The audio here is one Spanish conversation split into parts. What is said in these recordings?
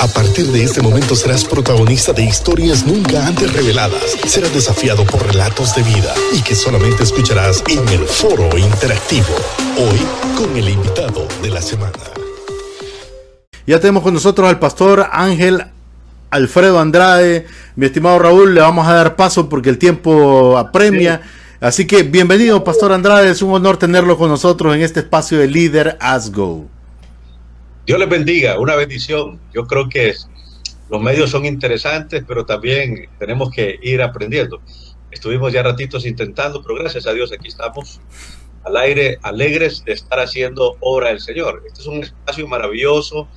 A partir de este momento serás protagonista de historias nunca antes reveladas. Serás desafiado por relatos de vida y que solamente escucharás en el foro interactivo. Hoy con el invitado de la semana. Ya tenemos con nosotros al pastor Ángel Alfredo Andrade. Mi estimado Raúl, le vamos a dar paso porque el tiempo apremia. Así que bienvenido, Pastor Andrade. Es un honor tenerlo con nosotros en este espacio de Líder As Go. Dios les bendiga, una bendición. Yo creo que los medios son interesantes, pero también tenemos que ir aprendiendo. Estuvimos ya ratitos intentando, pero gracias a Dios aquí estamos al aire, alegres de estar haciendo obra del Señor. Este es un espacio maravilloso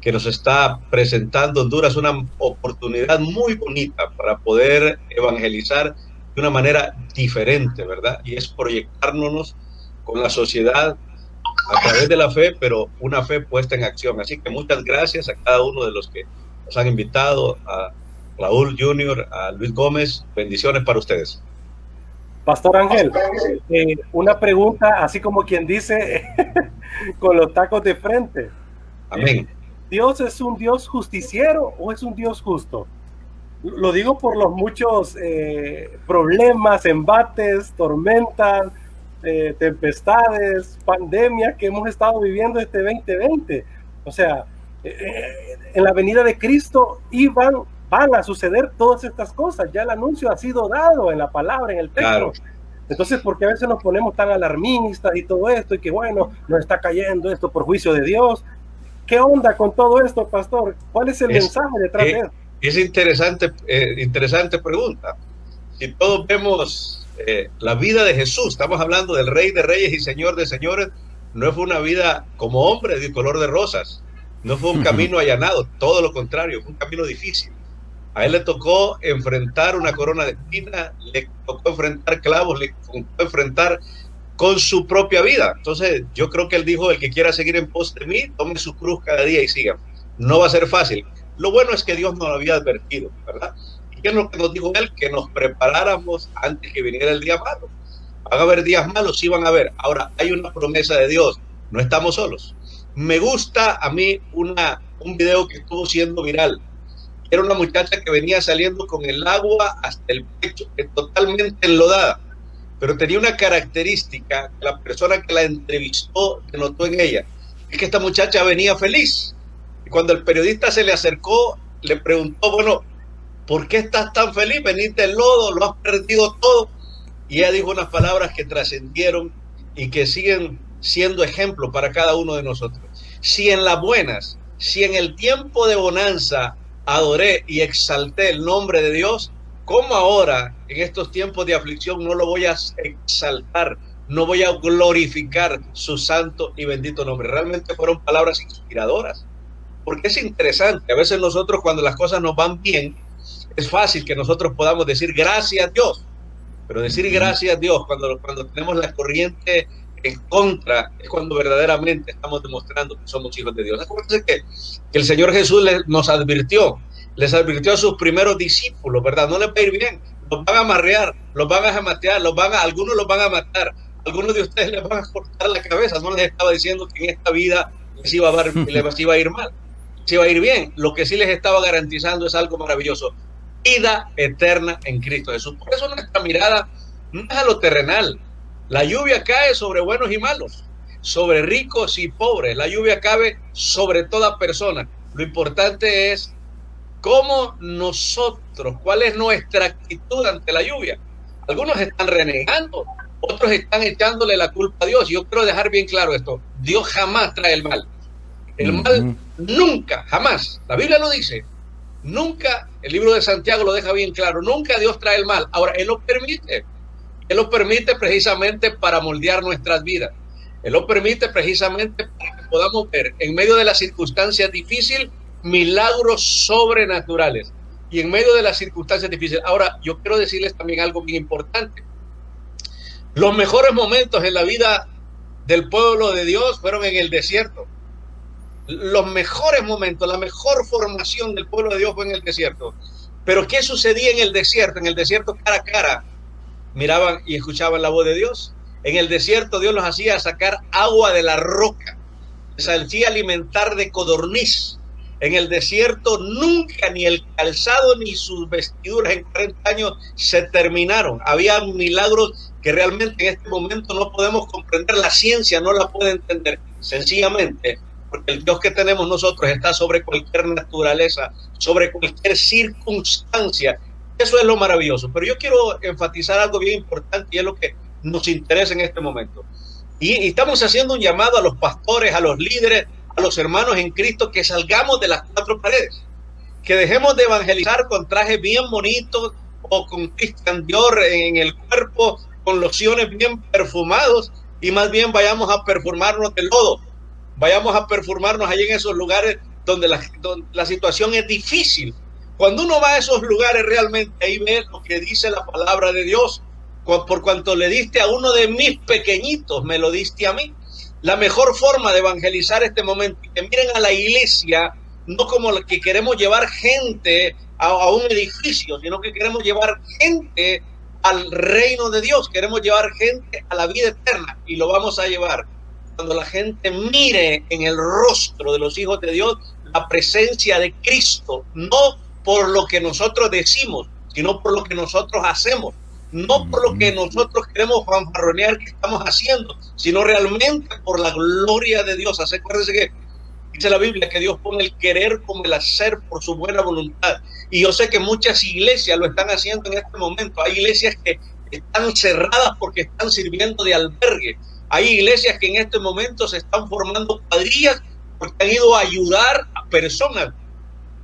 que nos está presentando Honduras, una oportunidad muy bonita para poder evangelizar de una manera diferente, ¿verdad? Y es proyectarnos con la sociedad a través de la fe, pero una fe puesta en acción. Así que muchas gracias a cada uno de los que nos han invitado, a Raúl Junior, a Luis Gómez. Bendiciones para ustedes. Pastor Ángel, eh, una pregunta, así como quien dice, con los tacos de frente. Amén. ¿Dios es un Dios justiciero o es un Dios justo? Lo digo por los muchos eh, problemas, embates, tormentas, eh, tempestades, pandemias que hemos estado viviendo este 2020. O sea, eh, en la venida de Cristo iban, van a suceder todas estas cosas. Ya el anuncio ha sido dado en la palabra, en el texto. Entonces, ¿por qué a veces nos ponemos tan alarmistas y todo esto? Y que bueno, nos está cayendo esto por juicio de Dios. ¿Qué onda con todo esto, pastor? ¿Cuál es el mensaje detrás de esto? Es interesante, interesante pregunta. Si todos vemos eh, la vida de Jesús, estamos hablando del Rey de Reyes y Señor de Señores, no fue una vida como hombre de color de rosas, no fue un camino allanado, todo lo contrario, fue un camino difícil. A él le tocó enfrentar una corona de espinas, le tocó enfrentar clavos, le tocó enfrentar con su propia vida. Entonces, yo creo que él dijo, el que quiera seguir en pos de mí, tome su cruz cada día y siga. No va a ser fácil. Lo bueno es que Dios nos lo había advertido, ¿verdad? ¿Qué que nos dijo él? Que nos preparáramos antes que viniera el día malo. Van a haber días malos, sí van a haber. Ahora, hay una promesa de Dios, no estamos solos. Me gusta a mí una, un video que estuvo siendo viral. Era una muchacha que venía saliendo con el agua hasta el pecho, totalmente enlodada. Pero tenía una característica, la persona que la entrevistó notó en ella, es que esta muchacha venía feliz. Y cuando el periodista se le acercó, le preguntó, bueno, ¿por qué estás tan feliz? Veniste el lodo, lo has perdido todo. Y ella dijo unas palabras que trascendieron y que siguen siendo ejemplo para cada uno de nosotros. Si en las buenas, si en el tiempo de bonanza adoré y exalté el nombre de Dios, ¿cómo ahora, en estos tiempos de aflicción, no lo voy a exaltar? No voy a glorificar su santo y bendito nombre. Realmente fueron palabras inspiradoras. Porque es interesante, a veces nosotros cuando las cosas nos van bien, es fácil que nosotros podamos decir gracias a Dios, pero decir gracias a Dios cuando, cuando tenemos la corriente en contra es cuando verdaderamente estamos demostrando que somos hijos de Dios. Acuérdense que, que el Señor Jesús nos advirtió, les advirtió a sus primeros discípulos, ¿verdad? No les va a ir bien, los van a amarrear, los van a jamatear, los van a, algunos los van a matar, algunos de ustedes les van a cortar la cabeza, no les estaba diciendo que en esta vida les iba a, les iba a ir mal, les iba a ir bien, lo que sí les estaba garantizando es algo maravilloso, vida eterna en Cristo Jesús. Por eso nuestra mirada no es a lo terrenal. La lluvia cae sobre buenos y malos, sobre ricos y pobres. La lluvia cae sobre toda persona. Lo importante es cómo nosotros, cuál es nuestra actitud ante la lluvia. Algunos están renegando, otros están echándole la culpa a Dios. Yo quiero dejar bien claro esto. Dios jamás trae el mal. El mal nunca, jamás. La Biblia lo dice. Nunca, el libro de Santiago lo deja bien claro, nunca Dios trae el mal. Ahora, Él lo permite. Él lo permite precisamente para moldear nuestras vidas. Él lo permite precisamente para que podamos ver en medio de las circunstancias difíciles milagros sobrenaturales. Y en medio de las circunstancias difíciles. Ahora, yo quiero decirles también algo bien importante. Los mejores momentos en la vida del pueblo de Dios fueron en el desierto los mejores momentos, la mejor formación del pueblo de Dios fue en el desierto. Pero ¿qué sucedía en el desierto? En el desierto cara a cara miraban y escuchaban la voz de Dios. En el desierto Dios los hacía sacar agua de la roca, les hacía alimentar de codorniz. En el desierto nunca ni el calzado ni sus vestiduras en 40 años se terminaron. Había milagros que realmente en este momento no podemos comprender. La ciencia no la puede entender. Sencillamente porque el Dios que tenemos nosotros está sobre cualquier naturaleza, sobre cualquier circunstancia. Eso es lo maravilloso. Pero yo quiero enfatizar algo bien importante y es lo que nos interesa en este momento. Y, y estamos haciendo un llamado a los pastores, a los líderes, a los hermanos en Cristo que salgamos de las cuatro paredes, que dejemos de evangelizar con trajes bien bonitos o con Christian Dior en el cuerpo, con lociones bien perfumados y más bien vayamos a perfumarnos de lodo, vayamos a perfumarnos allí en esos lugares donde la, la situación es difícil. Cuando uno va a esos lugares realmente ahí ve lo que dice la palabra de Dios. Por cuanto le diste a uno de mis pequeñitos, me lo diste a mí la mejor forma de evangelizar este momento, que miren a la iglesia no como que queremos llevar gente a, un edificio, sino que queremos llevar gente al reino de Dios, queremos llevar gente a la vida eterna y lo vamos a llevar cuando la gente mire en el rostro de los hijos de Dios la presencia de Cristo, no por lo que nosotros decimos, sino por lo que nosotros hacemos no por lo que nosotros queremos fanfarronear que estamos haciendo, sino realmente por la gloria de Dios. Acuérdense que dice la Biblia que Dios pone el querer como el hacer por su buena voluntad. Y yo sé que muchas iglesias lo están haciendo en este momento. Hay iglesias que están cerradas porque están sirviendo de albergue. Hay iglesias que en este momento se están formando cuadrillas porque han ido a ayudar a personas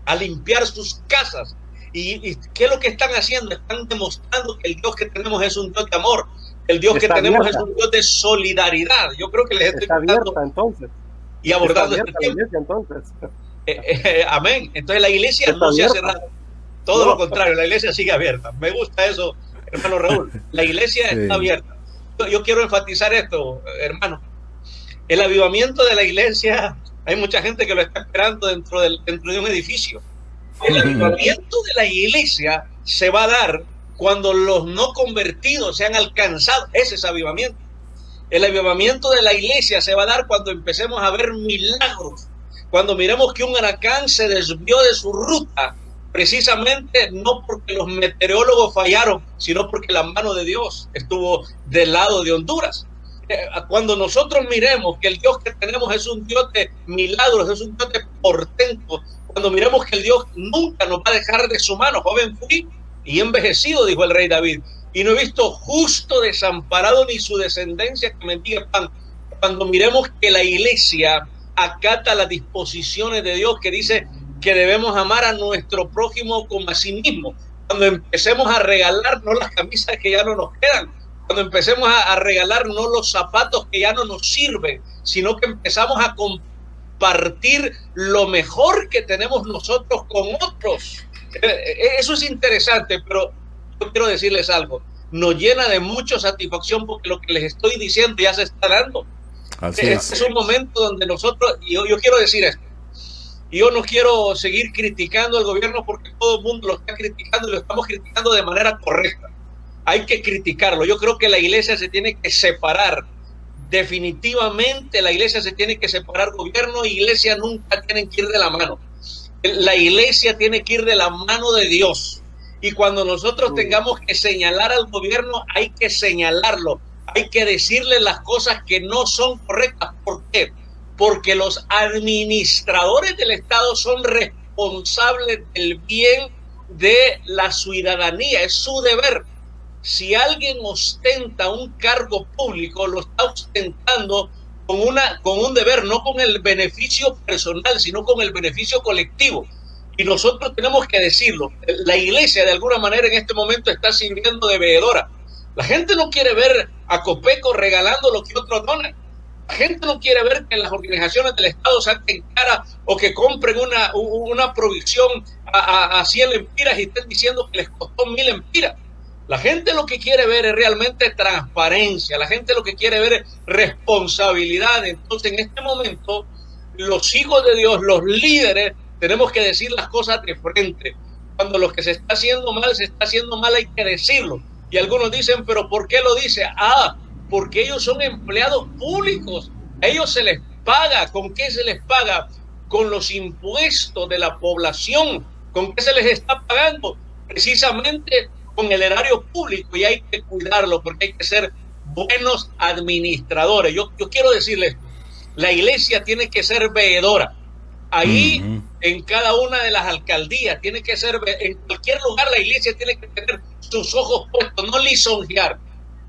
a limpiar sus casas, ¿Y, qué es lo que están haciendo? Están demostrando que el Dios que tenemos es un Dios de amor. El Dios que tenemos es un Dios de solidaridad. Yo creo que les estoy Está abierta, entonces. Y abordando este tiempo. entonces. Eh, eh, amén. Entonces la iglesia no se ha cerrado. Todo lo contrario, la iglesia sigue abierta. Me gusta eso, hermano Raúl. La iglesia sí. está abierta. Yo, quiero enfatizar esto, hermano. El avivamiento de la iglesia, hay mucha gente que lo está esperando dentro, del, dentro de un edificio el avivamiento de la iglesia se va a dar cuando los no convertidos sean alcanzados. Ese es avivamiento. El avivamiento de la iglesia se va a dar cuando empecemos a ver milagros. Cuando miremos que un huracán se desvió de su ruta, precisamente no porque los meteorólogos fallaron, sino porque la mano de Dios estuvo del lado de Honduras. Cuando nosotros miremos que el Dios que tenemos es un Dios de milagros, es un Dios de portento, cuando miremos que el Dios nunca nos va a dejar de su mano. Joven fui y envejecido, dijo el rey David, y no he visto justo desamparado ni su descendencia que mendiga pan. Cuando miremos que la iglesia acata las disposiciones de Dios que dice que debemos amar a nuestro prójimo como a sí mismo. Cuando empecemos a regalarnos las camisas que ya no nos quedan, cuando empecemos a, a regalarnos los zapatos que ya no nos sirven, sino que empezamos a compartir lo mejor que tenemos nosotros con otros. Eh, eh, eso es interesante, pero yo quiero decirles algo. Nos llena de mucha satisfacción porque lo que les estoy diciendo ya se está dando. Así es. es un momento donde nosotros, y yo, yo quiero decir esto, yo no quiero seguir criticando al gobierno porque todo el mundo lo está criticando y lo estamos criticando de manera correcta. Hay que criticarlo. Yo creo que la iglesia se tiene que separar definitivamente la iglesia se tiene que separar, gobierno e iglesia nunca tienen que ir de la mano. La iglesia tiene que ir de la mano de Dios. Y cuando nosotros tengamos que señalar al gobierno, hay que señalarlo. Hay que decirle las cosas que no son correctas. ¿Por qué? Porque los administradores del Estado son responsables del bien de la ciudadanía. Es su deber si alguien ostenta un cargo público, lo está ostentando con, una, con un deber, no con el beneficio personal, sino con el beneficio colectivo. Y nosotros tenemos que decirlo. La iglesia de alguna manera en este momento está sirviendo de veedora. La gente no quiere ver a Copeco regalando lo que otros donan. La gente no quiere ver que las organizaciones del Estado saquen cara o que compren una, una provisión a, a, a 100 empiras y estén diciendo que les costó mil empiras. La gente lo que quiere ver es realmente transparencia, la gente lo que quiere ver es responsabilidad. Entonces, en este momento, los hijos de Dios, los líderes, tenemos que decir las cosas de frente. Cuando lo que se está haciendo mal, se está haciendo mal, hay que decirlo. Y algunos dicen, pero ¿por qué lo dice? Ah, porque ellos son empleados públicos. A ellos se les paga. ¿Con qué se les paga? con los impuestos de la población, con qué se les está pagando, precisamente con el erario público y hay que cuidarlo porque hay que ser buenos administradores. Yo, yo quiero decirles, la iglesia tiene que ser veedora. Ahí, en cada una de las alcaldías, tiene que ser, en cualquier lugar la iglesia tiene que tener sus ojos puestos, no lisonjear,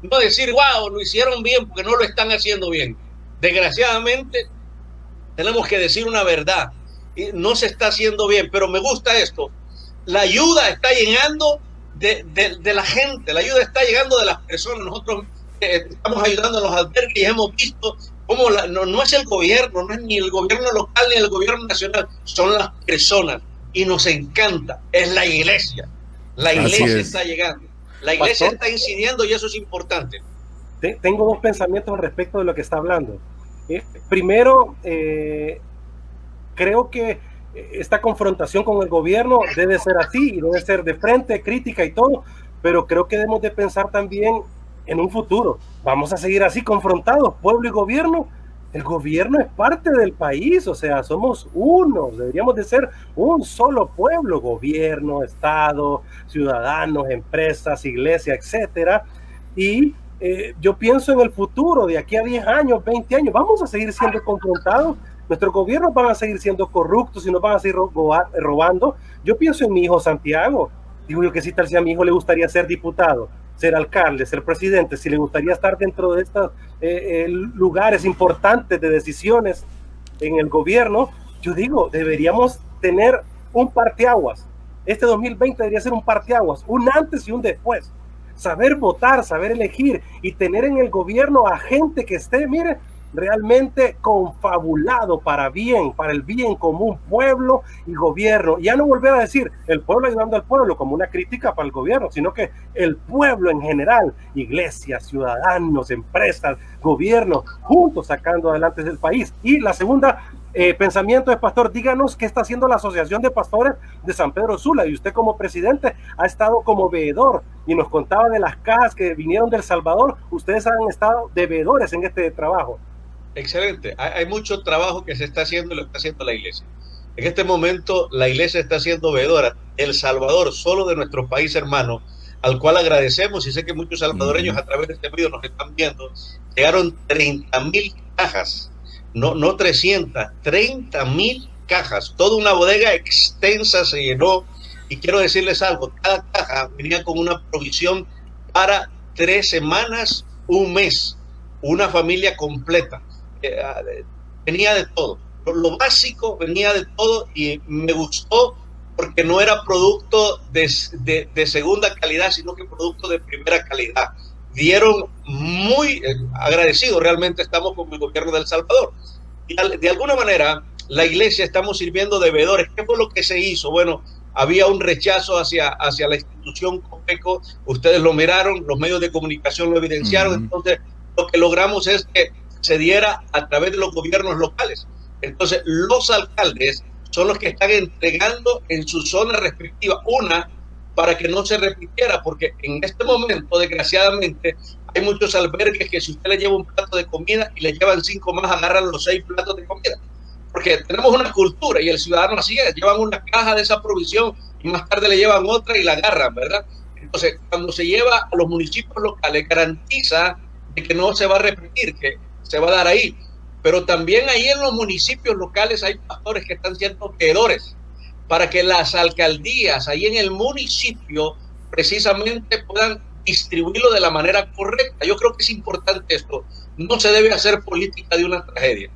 no decir, wow, lo hicieron bien porque no lo están haciendo bien. Desgraciadamente, tenemos que decir una verdad. No se está haciendo bien, pero me gusta esto. La ayuda está llegando de, la gente, la ayuda está llegando de las personas. Nosotros eh, estamos ayudando a los albergues y hemos visto cómo no, es el gobierno, no es ni el gobierno local ni el gobierno nacional, son las personas. Y nos encanta, es la iglesia. La iglesia está llegando. La iglesia está incidiendo y eso es importante. Tengo dos pensamientos respecto de lo que está hablando. Eh, primero, eh, creo que esta confrontación con el gobierno debe ser así y debe ser de frente, crítica y todo, pero creo que debemos de pensar también en un futuro. Vamos a seguir así confrontados, pueblo y gobierno. El gobierno es parte del país, o sea, somos uno, deberíamos de ser un solo pueblo, gobierno, Estado, ciudadanos, empresas, iglesia, etcétera. Y eh, yo pienso en el futuro, de aquí a 10 años, 20 años, vamos a seguir siendo confrontados, nuestros gobiernos van a seguir siendo corruptos y nos van a seguir robando. Yo pienso en mi hijo Santiago, digo yo que si tal si a mi hijo le gustaría ser diputado, ser alcalde, ser presidente, si le gustaría estar dentro de estos eh, lugares importantes de decisiones en el gobierno, yo digo, deberíamos tener un parteaguas. Este 2020 debería ser un parteaguas, un antes y un después saber votar, saber elegir y tener en el gobierno a gente que esté, mire, realmente confabulado para bien, para el bien común, pueblo y gobierno. Ya no volver a decir el pueblo ayudando al pueblo como una crítica para el gobierno, sino que el pueblo en general, iglesias, ciudadanos, empresas, gobierno, juntos sacando adelante el país. Y la segunda, eh, pensamiento de pastor, díganos qué está haciendo la Asociación de Pastores de San Pedro Sula y usted como presidente ha estado como veedor y nos contaba de las cajas que vinieron del Salvador, ustedes han estado de veedores en este trabajo. Excelente, hay, mucho trabajo que se está haciendo y lo está haciendo la iglesia. En este momento la iglesia está siendo veedora. El Salvador, solo de nuestro país hermano, al cual agradecemos y sé que muchos salvadoreños a través de este video nos están viendo, llegaron 30 mil cajas no, no 300, 30 mil cajas. Toda una bodega extensa se llenó. Y quiero decirles algo, cada caja venía con una provisión para tres semanas, un mes, una familia completa. Eh, ah, venía de todo. Lo, básico venía de todo y me gustó porque no era producto de, de, segunda calidad, sino que producto de primera calidad. Dieron muy eh, agradecidos, realmente estamos con el gobierno de El Salvador de alguna manera la iglesia estamos sirviendo de veedores. ¿Qué fue lo que se hizo? Bueno, había un rechazo hacia, hacia la institución COPECO, ustedes lo miraron, los medios de comunicación lo evidenciaron, entonces lo que logramos es que se diera a través de los gobiernos locales. Entonces los alcaldes son los que están entregando en su zona respectiva una para que no se repitiera, porque en este momento, desgraciadamente, hay muchos albergues que si usted le lleva un plato de comida y le llevan cinco más, agarran los seis platos de comida. Porque tenemos una cultura y el ciudadano así es, llevan una caja de esa provisión y más tarde le llevan otra y la agarran, ¿verdad? Entonces, cuando se lleva a los municipios locales, garantiza de que no se va a repetir, que se va a dar ahí. Pero también ahí en los municipios locales hay pastores que están siendo veedores para que las alcaldías ahí en el municipio precisamente puedan distribuirlo de la manera correcta. Yo creo que es importante esto. No se debe hacer política de una tragedia.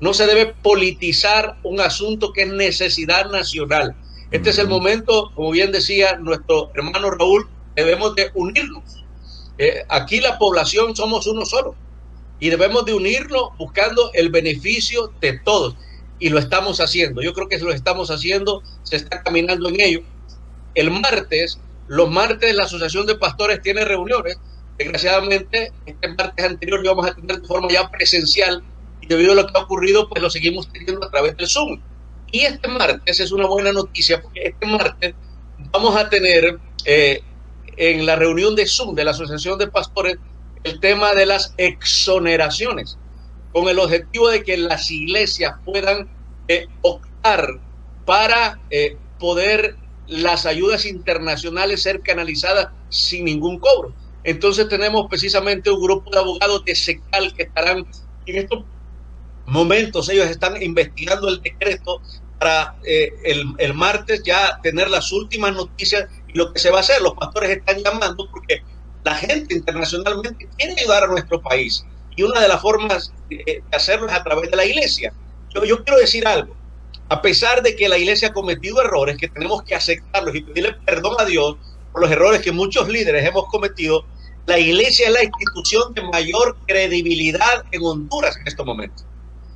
No se debe politizar un asunto que es necesidad nacional. Este es el momento, como bien decía nuestro hermano Raúl, debemos de unirnos. Eh, aquí la población somos uno solo y debemos de unirnos buscando el beneficio de todos y lo estamos haciendo. Yo creo que lo estamos haciendo, se está caminando en ello. El martes, los martes la Asociación de Pastores tiene reuniones. Desgraciadamente, este martes anterior lo vamos a tener de forma ya presencial y debido a lo que ha ocurrido, pues lo seguimos teniendo a través del Zoom. Y este martes es una buena noticia porque este martes vamos a tener eh, en la reunión de Zoom de la Asociación de Pastores el tema de las exoneraciones con el objetivo de que las iglesias puedan eh, aportar para eh, poder las ayudas internacionales ser canalizadas sin ningún cobro. Entonces tenemos precisamente un grupo de abogados de SECAL que estarán en estos momentos, ellos están investigando el decreto para eh, el, el, martes ya tener las últimas noticias y lo que se va a hacer. Los pastores están llamando porque la gente internacionalmente quiere ayudar a nuestro país y una de las formas de hacerlo es a través de la iglesia. Yo, quiero decir algo. A pesar de que la iglesia ha cometido errores, que tenemos que aceptarlos y pedirle perdón a Dios por los errores que muchos líderes hemos cometido, la iglesia es la institución de mayor credibilidad en Honduras en estos momentos.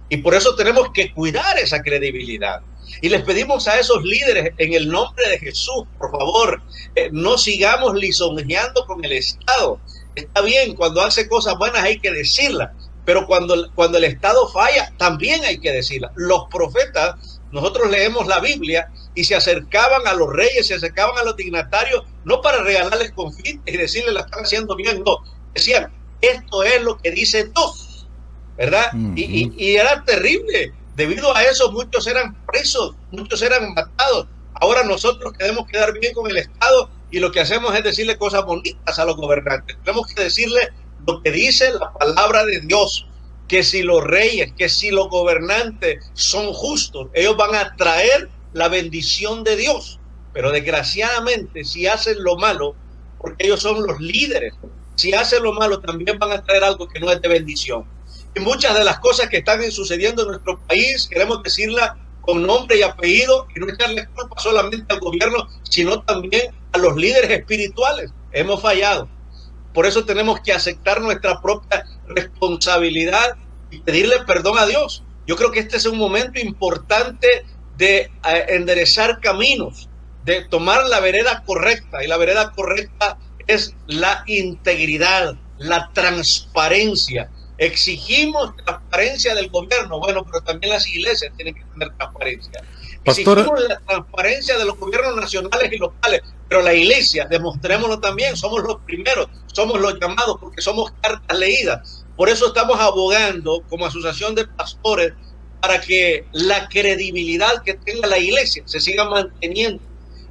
Y por eso tenemos que cuidar esa credibilidad. Y les pedimos a esos líderes en el nombre de Jesús, por favor, eh, no sigamos lisonjeando con el Estado. Está bien, cuando hace cosas buenas hay que decirlas, pero cuando, cuando el Estado falla, también hay que decirlas. Los profetas, nosotros leemos la Biblia y se acercaban a los reyes, se acercaban a los dignatarios, no para regalarles confites y decirles la están haciendo bien, no. Decían, esto es lo que dice Dios, ¿verdad? y, y era terrible Debido a eso muchos eran presos, muchos eran matados. Ahora nosotros queremos quedar bien con el Estado y lo que hacemos es decirle cosas bonitas a los gobernantes. Tenemos que decirle lo que dice la palabra de Dios, que si los reyes, que si los gobernantes son justos, ellos van a traer la bendición de Dios. Pero desgraciadamente, si hacen lo malo, porque ellos son los líderes, si hacen lo malo, también van a traer algo que no es de bendición. Y muchas de las cosas que están sucediendo en nuestro país, queremos decirla con nombre y apellido y no echarle culpa solamente al gobierno, sino también a los líderes espirituales. Hemos fallado. Por eso tenemos que aceptar nuestra propia responsabilidad y pedirle perdón a Dios. Yo creo que este es un momento importante de eh, enderezar caminos, de tomar la vereda correcta. Y la vereda correcta es la integridad, la transparencia, Exigimos transparencia del gobierno, bueno, pero también las iglesias tienen que tener transparencia. Exigimos la transparencia de los gobiernos nacionales y locales, pero la iglesia, demostrémoslo también, somos los primeros, somos los llamados porque somos cartas leídas. Por eso estamos abogando como asociación de pastores para que la credibilidad que tenga la iglesia se siga manteniendo.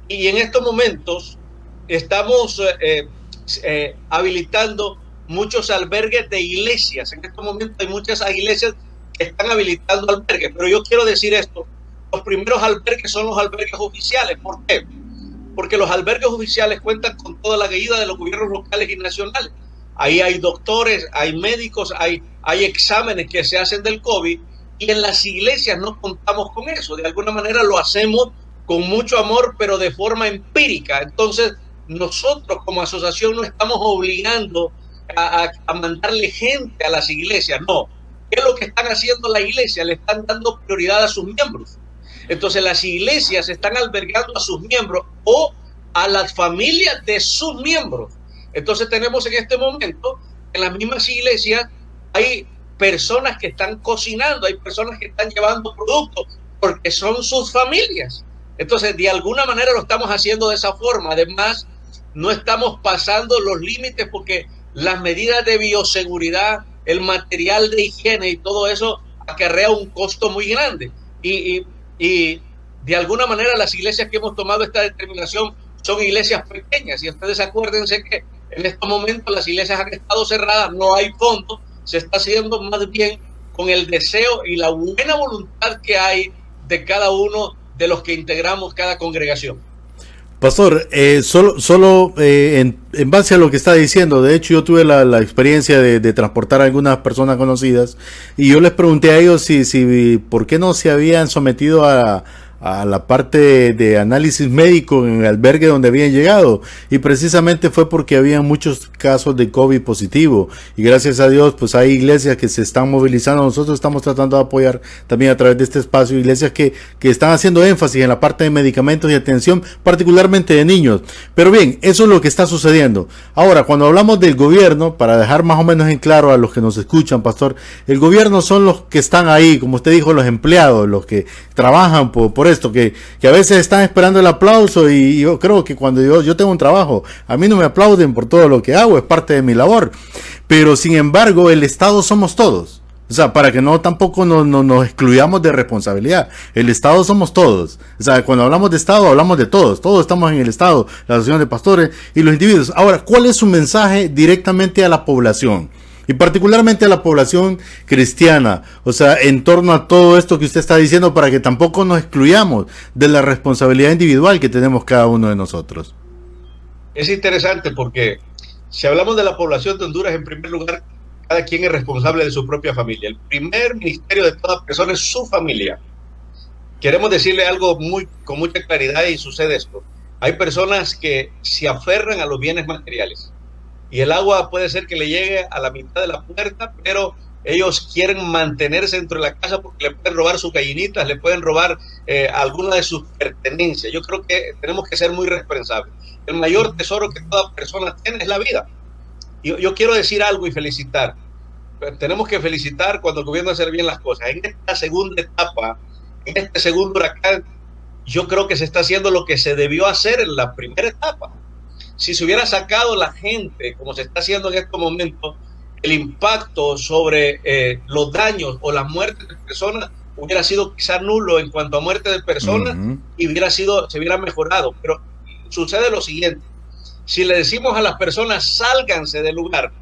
Y en estos momentos estamos eh, eh, habilitando muchos albergues de iglesias. En estos momentos hay muchas iglesias que están habilitando albergues, pero yo quiero decir esto, los primeros albergues son los albergues oficiales. ¿Por qué? Porque los albergues oficiales cuentan con toda la guía de los gobiernos locales y nacionales. Ahí hay doctores, hay médicos, hay, hay exámenes que se hacen del COVID y en las iglesias no contamos con eso. De alguna manera lo hacemos con mucho amor, pero de forma empírica. Entonces, nosotros como asociación no estamos obligando a, mandarle gente a las iglesias, no. ¿Qué es lo que están haciendo la iglesia? Le están dando prioridad a sus miembros. Entonces las iglesias están albergando a sus miembros o a las familias de sus miembros. Entonces tenemos en este momento, en las mismas iglesias, hay personas que están cocinando, hay personas que están llevando productos porque son sus familias. Entonces, de alguna manera lo estamos haciendo de esa forma. Además, no estamos pasando los límites porque las medidas de bioseguridad, el material de higiene y todo eso acarrea un costo muy grande. Y, y, de alguna manera las iglesias que hemos tomado esta determinación son iglesias pequeñas. Y ustedes acuérdense que en estos momentos las iglesias han estado cerradas, no hay fondos, se está haciendo más bien con el deseo y la buena voluntad que hay de cada uno de los que integramos cada congregación. Pastor, eh, solo, solo eh, en, base a lo que está diciendo, de hecho yo tuve la, experiencia de, de, transportar a algunas personas conocidas y yo les pregunté a ellos si, si por qué no se habían sometido a, a la parte de análisis médico en el albergue donde habían llegado. Y precisamente fue porque había muchos casos de COVID positivo. Y gracias a Dios pues hay iglesias que se están movilizando, nosotros estamos tratando de apoyar también a través de este espacio iglesias que, que están haciendo énfasis en la parte de medicamentos y atención particularmente de niños, pero bien, eso es lo que está sucediendo. Ahora, cuando hablamos del gobierno, para dejar más o menos en claro a los que nos escuchan, pastor, el gobierno son los que están ahí, como usted dijo, los empleados, los que trabajan por, por esto, que, que, a veces están esperando el aplauso y yo creo que cuando yo, yo tengo un trabajo, a mí no me aplauden por todo lo que hago, es parte de mi labor. Pero sin embargo, el Estado somos todos. O sea, para que no tampoco nos, nos, excluyamos de responsabilidad. El Estado somos todos. O sea, cuando hablamos de Estado, hablamos de todos. Todos estamos en el Estado, la asociación de pastores y los individuos. Ahora, ¿cuál es su mensaje directamente a la población? Y particularmente a la población cristiana. O sea, en torno a todo esto que usted está diciendo, para que tampoco nos excluyamos de la responsabilidad individual que tenemos cada uno de nosotros. Es interesante porque si hablamos de la población de Honduras, en primer lugar, cada quien es responsable de su propia familia. El primer ministerio de toda persona es su familia. Queremos decirle algo muy, con mucha claridad y sucede esto. Hay personas que se aferran a los bienes materiales y el agua puede ser que le llegue a la mitad de la puerta, pero ellos quieren mantenerse dentro de la casa porque le pueden robar sus gallinitas, le pueden robar eh, alguna de sus pertenencias. Yo creo que tenemos que ser muy responsables. El mayor tesoro que toda persona tiene es la vida. Yo, yo quiero decir algo y felicitar. Tenemos que felicitar cuando el gobierno hace bien las cosas. En esta segunda etapa, en este segundo huracán, yo creo que se está haciendo lo que se debió hacer en la primera etapa. Si se hubiera sacado la gente, como se está haciendo en estos momentos, el impacto sobre eh, los daños o las muertes de personas hubiera sido quizá nulo en cuanto a muerte de personas y hubiera sido, se hubiera mejorado. Pero sucede lo siguiente, si le decimos a las personas sálganse del lugar,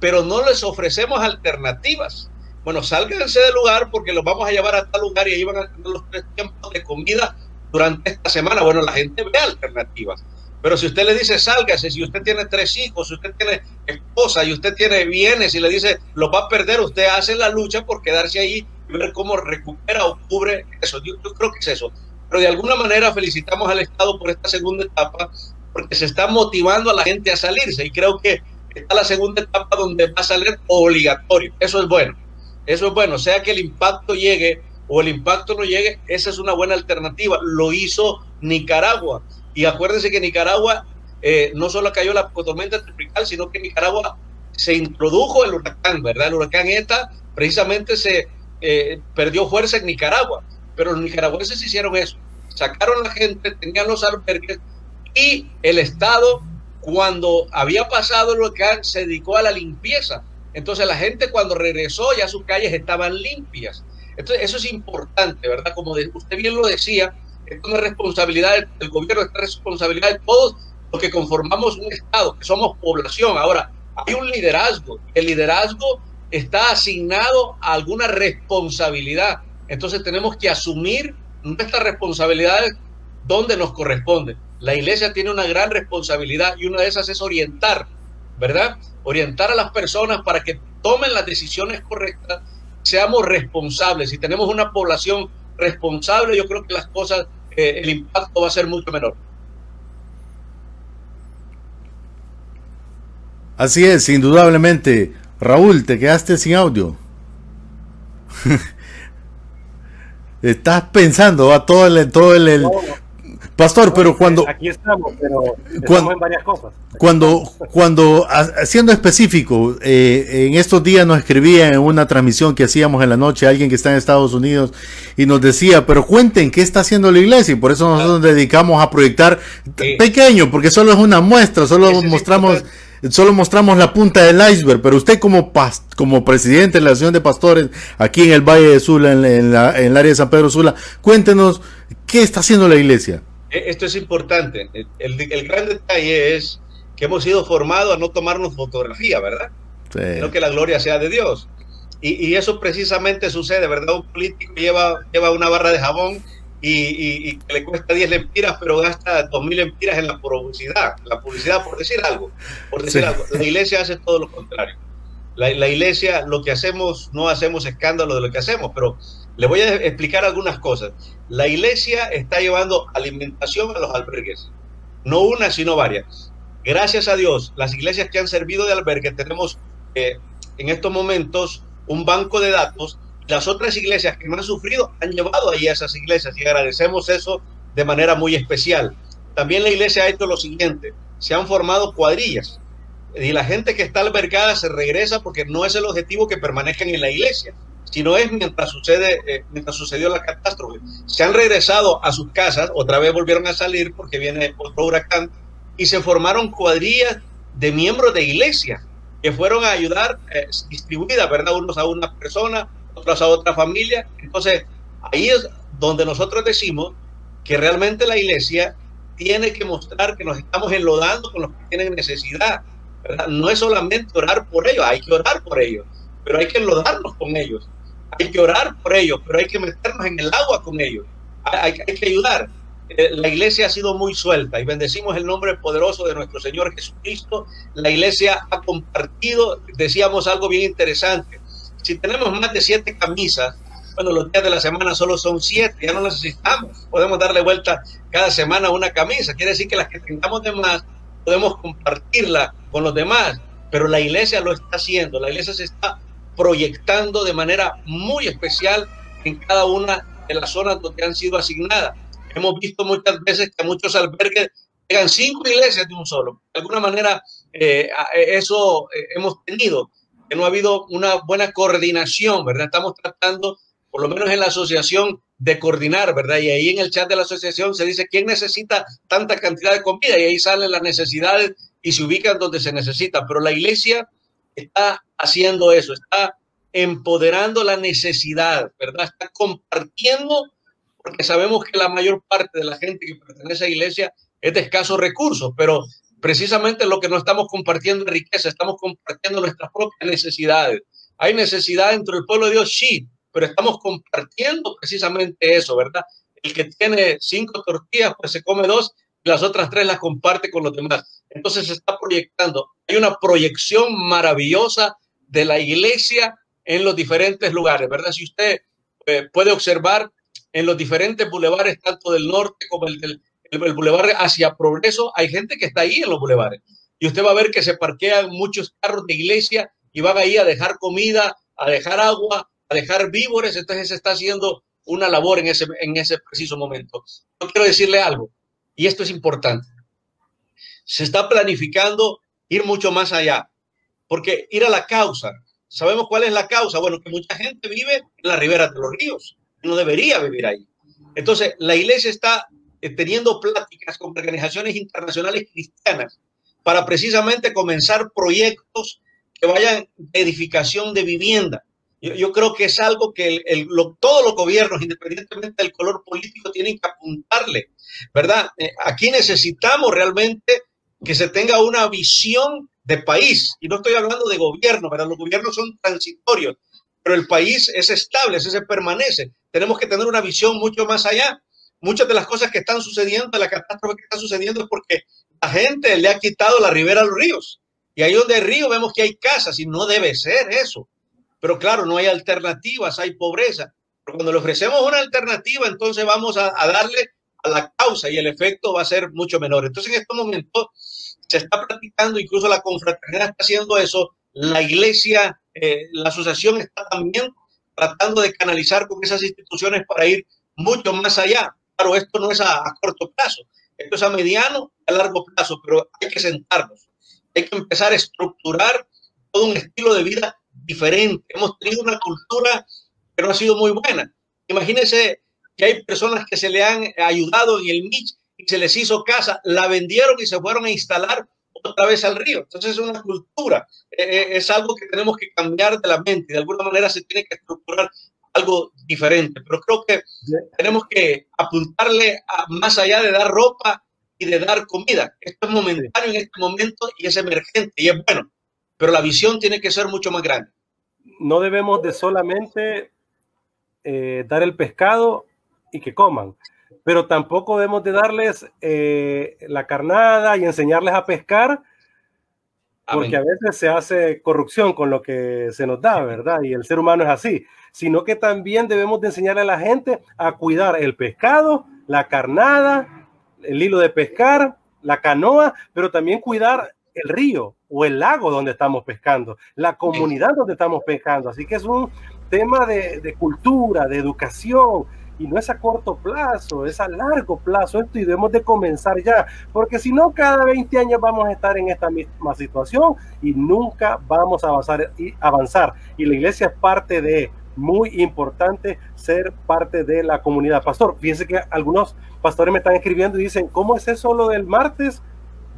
pero no les ofrecemos alternativas, bueno, sálganse del lugar porque los vamos a llevar a tal lugar y ahí van a tener los tres tiempos de comida durante esta semana. Bueno, la gente ve alternativas. Pero si usted le dice sálgase, si usted tiene tres hijos, si usted tiene esposa y usted tiene bienes y le dice lo va a perder, usted hace la lucha por quedarse ahí y ver cómo recupera o cubre eso. Yo, creo que es eso. Pero de alguna manera felicitamos al Estado por esta segunda etapa porque se está motivando a la gente a salirse y creo que está la segunda etapa donde va a salir obligatorio. Eso es bueno. Eso es bueno. Sea que el impacto llegue o el impacto no llegue, esa es una buena alternativa. Lo hizo Nicaragua y acuérdense que Nicaragua eh, no solo cayó la tormenta tropical, sino que Nicaragua se introdujo el huracán, ¿verdad? El huracán ETA precisamente se eh, perdió fuerza en Nicaragua, pero los nicaragüenses hicieron eso. Sacaron a la gente, tenían los albergues y el Estado, cuando había pasado el huracán, se dedicó a la limpieza. Entonces la gente cuando regresó ya sus calles estaban limpias. Entonces eso es importante, ¿verdad? Como usted bien lo decía, es una responsabilidad del gobierno, es responsabilidad de todos los que conformamos un Estado, que somos población. Ahora, hay un liderazgo. El liderazgo está asignado a alguna responsabilidad. Entonces tenemos que asumir nuestras responsabilidades donde nos corresponde. La iglesia tiene una gran responsabilidad y una de esas es orientar, ¿verdad? Orientar a las personas para que tomen las decisiones correctas, seamos responsables. Si tenemos una población responsable, yo creo que las cosas, eh, el impacto va a ser mucho menor. Así es, indudablemente. Raúl, te quedaste sin audio. Estás pensando a todo el, todo el, Pastor, pero cuando... Aquí estamos, pero estamos en varias cosas. Cuando, cuando siendo específico, eh, en estos días nos escribía en una transmisión que hacíamos en la noche alguien que está en Estados Unidos y nos decía, pero cuenten qué está haciendo la iglesia y por eso nosotros nos dedicamos a proyectar pequeño, porque solo es una muestra, solo mostramos... Solo mostramos la punta del iceberg, pero usted como, como presidente de la Asociación de Pastores aquí en el Valle de Sula, en, en, la, en el área de San Pedro Sula, cuéntenos qué está haciendo la iglesia. E, esto es importante. El, gran detalle es que hemos sido formados a no tomarnos fotografía, ¿verdad? Sí. que la gloria sea de Dios. Y, eso precisamente sucede, ¿verdad? Un político lleva, lleva una barra de jabón y, le cuesta 10 lempiras, pero gasta 2.000 lempiras en la publicidad. La publicidad, por decir algo. Por decir algo. La iglesia hace todo lo contrario. La, la, iglesia, lo que hacemos, no hacemos escándalo de lo que hacemos, pero le voy a explicar algunas cosas. La iglesia está llevando alimentación a los albergues, no una, sino varias. Gracias a Dios, las iglesias que han servido de albergue, tenemos eh, en estos momentos un banco de datos. Las otras iglesias que no han sufrido han llevado ahí a esas iglesias y agradecemos eso de manera muy especial. También la iglesia ha hecho lo siguiente, se han formado cuadrillas y la gente que está albergada se regresa porque no es el objetivo que permanezcan en la iglesia sino es mientras sucede, eh, mientras sucedió la catástrofe. Se han regresado a sus casas, otra vez volvieron a salir porque viene otro huracán y se formaron cuadrillas de miembros de iglesia. que fueron a ayudar eh, distribuidas, ¿verdad? Unos a una persona, otros a otra familia. Entonces, ahí es donde nosotros decimos que realmente la iglesia tiene que mostrar que nos estamos enlodando con los que tienen necesidad. ¿verdad? No es solamente orar por ellos, hay que orar por ellos, pero hay que enlodarnos con ellos. Hay que orar por ellos, pero hay que meternos en el agua con ellos. Hay, hay que ayudar. Eh, la iglesia ha sido muy suelta y bendecimos el nombre poderoso de nuestro Señor Jesucristo. La iglesia ha compartido, decíamos algo bien interesante. Si tenemos más de siete camisas, bueno, los días de la semana solo son siete, ya no necesitamos. Podemos darle vuelta cada semana una camisa. Quiere decir que las que tengamos de más podemos compartirla con los demás. Pero la iglesia lo está haciendo. La iglesia se está proyectando de manera muy especial en cada una de las zonas donde han sido asignadas. Hemos visto muchas veces que muchos albergues llegan cinco iglesias de un solo. De alguna manera, eh, eso eh, hemos tenido, que no ha habido una buena coordinación, ¿verdad? Estamos tratando por lo menos en la asociación, de coordinar, ¿verdad? Y ahí en el chat de la asociación se dice quién necesita tanta cantidad de comida y ahí salen las necesidades y se ubican donde se necesita. Pero la iglesia está haciendo eso, está empoderando la necesidad, ¿verdad? Está compartiendo, porque sabemos que la mayor parte de la gente que pertenece a iglesia es de escasos recursos, pero precisamente lo que no estamos compartiendo es riqueza, estamos compartiendo nuestras propias necesidades. Hay necesidad dentro del pueblo de Dios, sí, pero estamos compartiendo precisamente eso, ¿verdad? El que tiene cinco tortillas, pues se come dos y las otras tres las comparte con los demás. Entonces se está proyectando. Hay una proyección maravillosa de la iglesia en los diferentes lugares, ¿verdad? Si usted eh, puede observar en los diferentes bulevares, tanto del norte como el del el, bulevar hacia Progreso, hay gente que está ahí en los bulevares. Y usted va a ver que se parquean muchos carros de iglesia y van ahí a dejar comida, a dejar agua, a dejar víveres, entonces se está haciendo una labor en ese, en ese preciso momento. Yo quiero decirle algo, y esto es importante. Se está planificando ir mucho más allá, porque ir a la causa, ¿sabemos cuál es la causa? Bueno, que mucha gente vive en la ribera de los ríos, no debería vivir ahí. Entonces, la iglesia está eh, teniendo pláticas con organizaciones internacionales cristianas para precisamente comenzar proyectos que vayan de edificación de vivienda yo, creo que es algo que todos los gobiernos, independientemente del color político, tienen que apuntarle, ¿verdad? Eh, aquí necesitamos realmente que se tenga una visión de país. Y no estoy hablando de gobierno, ¿verdad? Los gobiernos son transitorios, pero el país es estable, ese permanece. Tenemos que tener una visión mucho más allá. Muchas de las cosas que están sucediendo, la catástrofe que está sucediendo es porque la gente le ha quitado la ribera a los ríos. Y ahí donde hay río vemos que hay casas y no debe ser eso. Pero claro, no hay alternativas, hay pobreza. Pero cuando le ofrecemos una alternativa, entonces vamos a, darle a la causa y el efecto va a ser mucho menor. Entonces en estos momentos se está practicando, incluso la confraternidad está haciendo eso, la iglesia, eh, la asociación está también tratando de canalizar con esas instituciones para ir mucho más allá. Claro, esto no es a, corto plazo, esto es a mediano, a largo plazo, pero hay que sentarnos, hay que empezar a estructurar todo un estilo de vida diferente. Hemos tenido una cultura que no ha sido muy buena. Imagínense que hay personas que se le han ayudado en el Mitch y se les hizo casa, la vendieron y se fueron a instalar otra vez al río. Entonces es una cultura, eh, eh, es algo que tenemos que cambiar de la mente. De alguna manera se tiene que estructurar algo diferente. Pero creo que tenemos que apuntarle a, más allá de dar ropa y de dar comida. Esto es momentáneo en este momento y es emergente y es bueno pero la visión tiene que ser mucho más grande. No debemos de solamente eh, dar el pescado y que coman, pero tampoco debemos de darles eh, la carnada y enseñarles a pescar, porque a veces se hace corrupción con lo que se nos da, ¿verdad? Y el ser humano es así, sino que también debemos de enseñarle a la gente a cuidar el pescado, la carnada, el hilo de pescar, la canoa, pero también cuidar el río o el lago donde estamos pescando, la comunidad donde estamos pescando. Así que es un tema de, cultura, de educación, y no es a corto plazo, es a largo plazo esto y debemos de comenzar ya, porque si no, cada 20 años vamos a estar en esta misma situación y nunca vamos a avanzar y, avanzar. y la iglesia es parte de, muy importante ser parte de la comunidad. Pastor, fíjense que algunos pastores me están escribiendo y dicen, ¿cómo es eso lo del martes?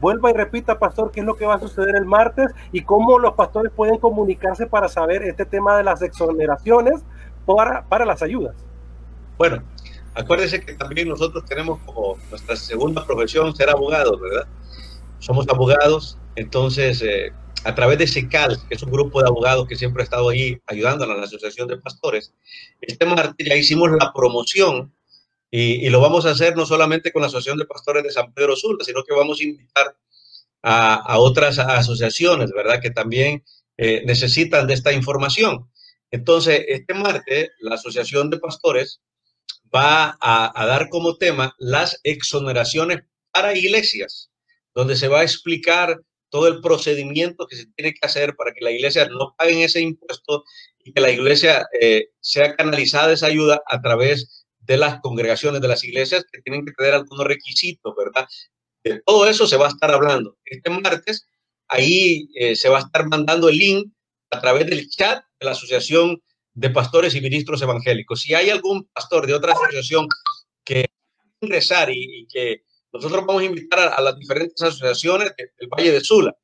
Vuelva y repita, pastor, qué es lo que va a suceder el martes y cómo los pastores pueden comunicarse para saber este tema de las exoneraciones para, para las ayudas. Bueno, acuérdense que también nosotros tenemos como nuestra segunda profesión ser abogados, ¿verdad? Somos abogados, entonces eh, a través de SECAL, que es un grupo de abogados que siempre ha estado ahí ayudando a la Asociación de Pastores, este martes ya hicimos la promoción y, lo vamos a hacer no solamente con la Asociación de Pastores de San Pedro Sula, sino que vamos a invitar a, otras asociaciones, ¿verdad? Que también eh, necesitan de esta información. Entonces, este martes, la Asociación de Pastores va a, dar como tema las exoneraciones para iglesias, donde se va a explicar todo el procedimiento que se tiene que hacer para que la iglesia no pague ese impuesto y que la iglesia eh, sea canalizada esa ayuda a través de las congregaciones de las iglesias que tienen que tener algunos requisitos, ¿verdad? De todo eso se va a estar hablando. Este martes, ahí eh, se va a estar mandando el link a través del chat de la Asociación de Pastores y Ministros Evangélicos. Si hay algún pastor de otra asociación que ingresar y, que nosotros vamos a invitar a, las diferentes asociaciones del Valle de Sula,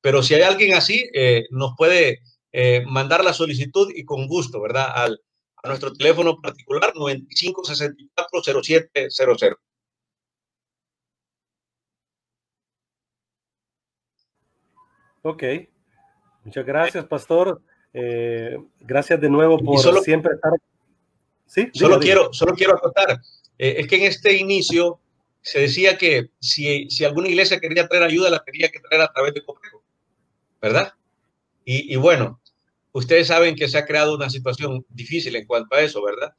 pero si hay alguien así, eh, nos puede eh, mandar la solicitud y con gusto, ¿verdad? Al, a nuestro teléfono particular 95640700. Ok, muchas gracias, Pastor. Eh, gracias de nuevo por siempre estar. Sí, solo quiero, solo quiero acotar. Eh, es que en este inicio se decía que si, si, alguna iglesia quería traer ayuda, la tenía que traer a través de Copeco, ¿verdad? Y, y, bueno, ustedes saben que se ha creado una situación difícil en cuanto a eso, ¿verdad?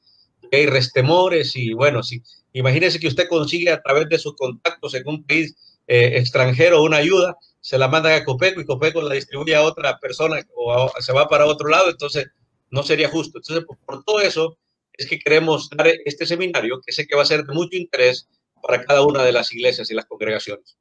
Hay restemores y bueno, si, imagínense que usted consigue a través de sus contactos en un país eh, extranjero una ayuda, se la mandan a Copeco y Copeco la distribuye a otra persona o se va para otro lado, entonces no sería justo. Entonces, por, todo eso es que queremos dar este seminario que sé que va a ser de mucho interés para cada una de las iglesias y las congregaciones.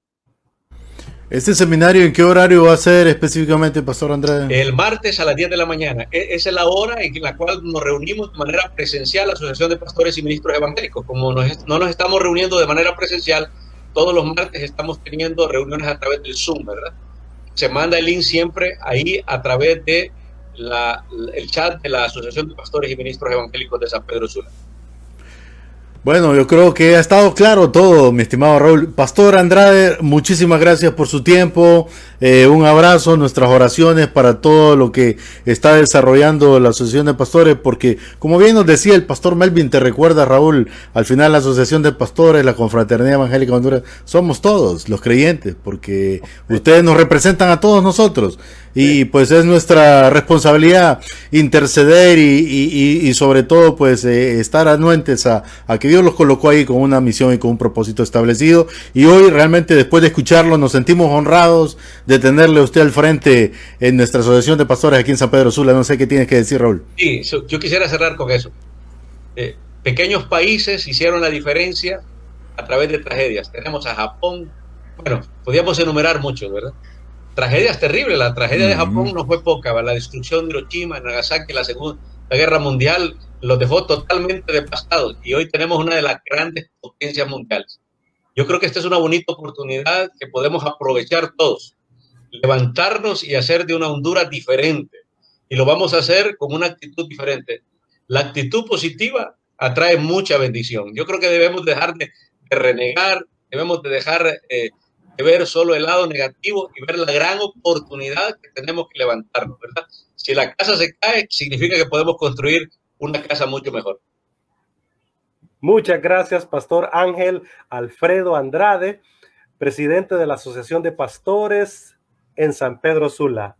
¿Este seminario en qué horario va a ser específicamente, Pastor Andrés? El martes a las 10 de la mañana. E, esa es la hora en la cual nos reunimos de manera presencial la Asociación de Pastores y Ministros Evangélicos. Como no nos estamos reuniendo de manera presencial, todos los martes estamos teniendo reuniones a través del Zoom, ¿verdad? Se manda el link siempre ahí a través de el chat de la Asociación de Pastores y Ministros Evangélicos de San Pedro Sula. Bueno, yo creo que ha estado claro todo, mi estimado Raúl. Pastor Andrade, muchísimas gracias por su tiempo. Eh, un abrazo, nuestras oraciones para todo lo que está desarrollando la Asociación de Pastores, porque como bien nos decía el pastor Melvin, te recuerda Raúl, al final la Asociación de Pastores, la Confraternidad Evangélica de Honduras, somos todos los creyentes, porque ustedes nos representan a todos nosotros y pues es nuestra responsabilidad interceder y, sobre todo pues eh, estar anuentes a, a, que Dios los colocó ahí con una misión y con un propósito establecido y hoy realmente después de escucharlo nos sentimos honrados de tenerle a usted al frente en nuestra asociación de pastores aquí en San Pedro Sula. No sé qué tienes que decir Raúl. Sí, yo quisiera cerrar con eso. Eh, pequeños países hicieron la diferencia a través de tragedias. Tenemos a Japón, bueno, podríamos enumerar muchos, ¿verdad? Tragedias terribles. La tragedia de Japón no fue poca, la destrucción de Hiroshima, Nagasaki, la Segunda Guerra Mundial los dejó totalmente devastados y hoy tenemos una de las grandes potencias mundiales. Yo creo que esta es una bonita oportunidad que podemos aprovechar todos, levantarnos y hacer de una Honduras diferente. Y lo vamos a hacer con una actitud diferente. La actitud positiva atrae mucha bendición. Yo creo que debemos dejar de, renegar, debemos de dejar eh, ver solo el lado negativo y ver la gran oportunidad que tenemos que levantarnos, ¿verdad? Si la casa se cae, significa que podemos construir una casa mucho mejor. Muchas gracias, Pastor Ángel Alfredo Andrade, presidente de la Asociación de Pastores en San Pedro Sula.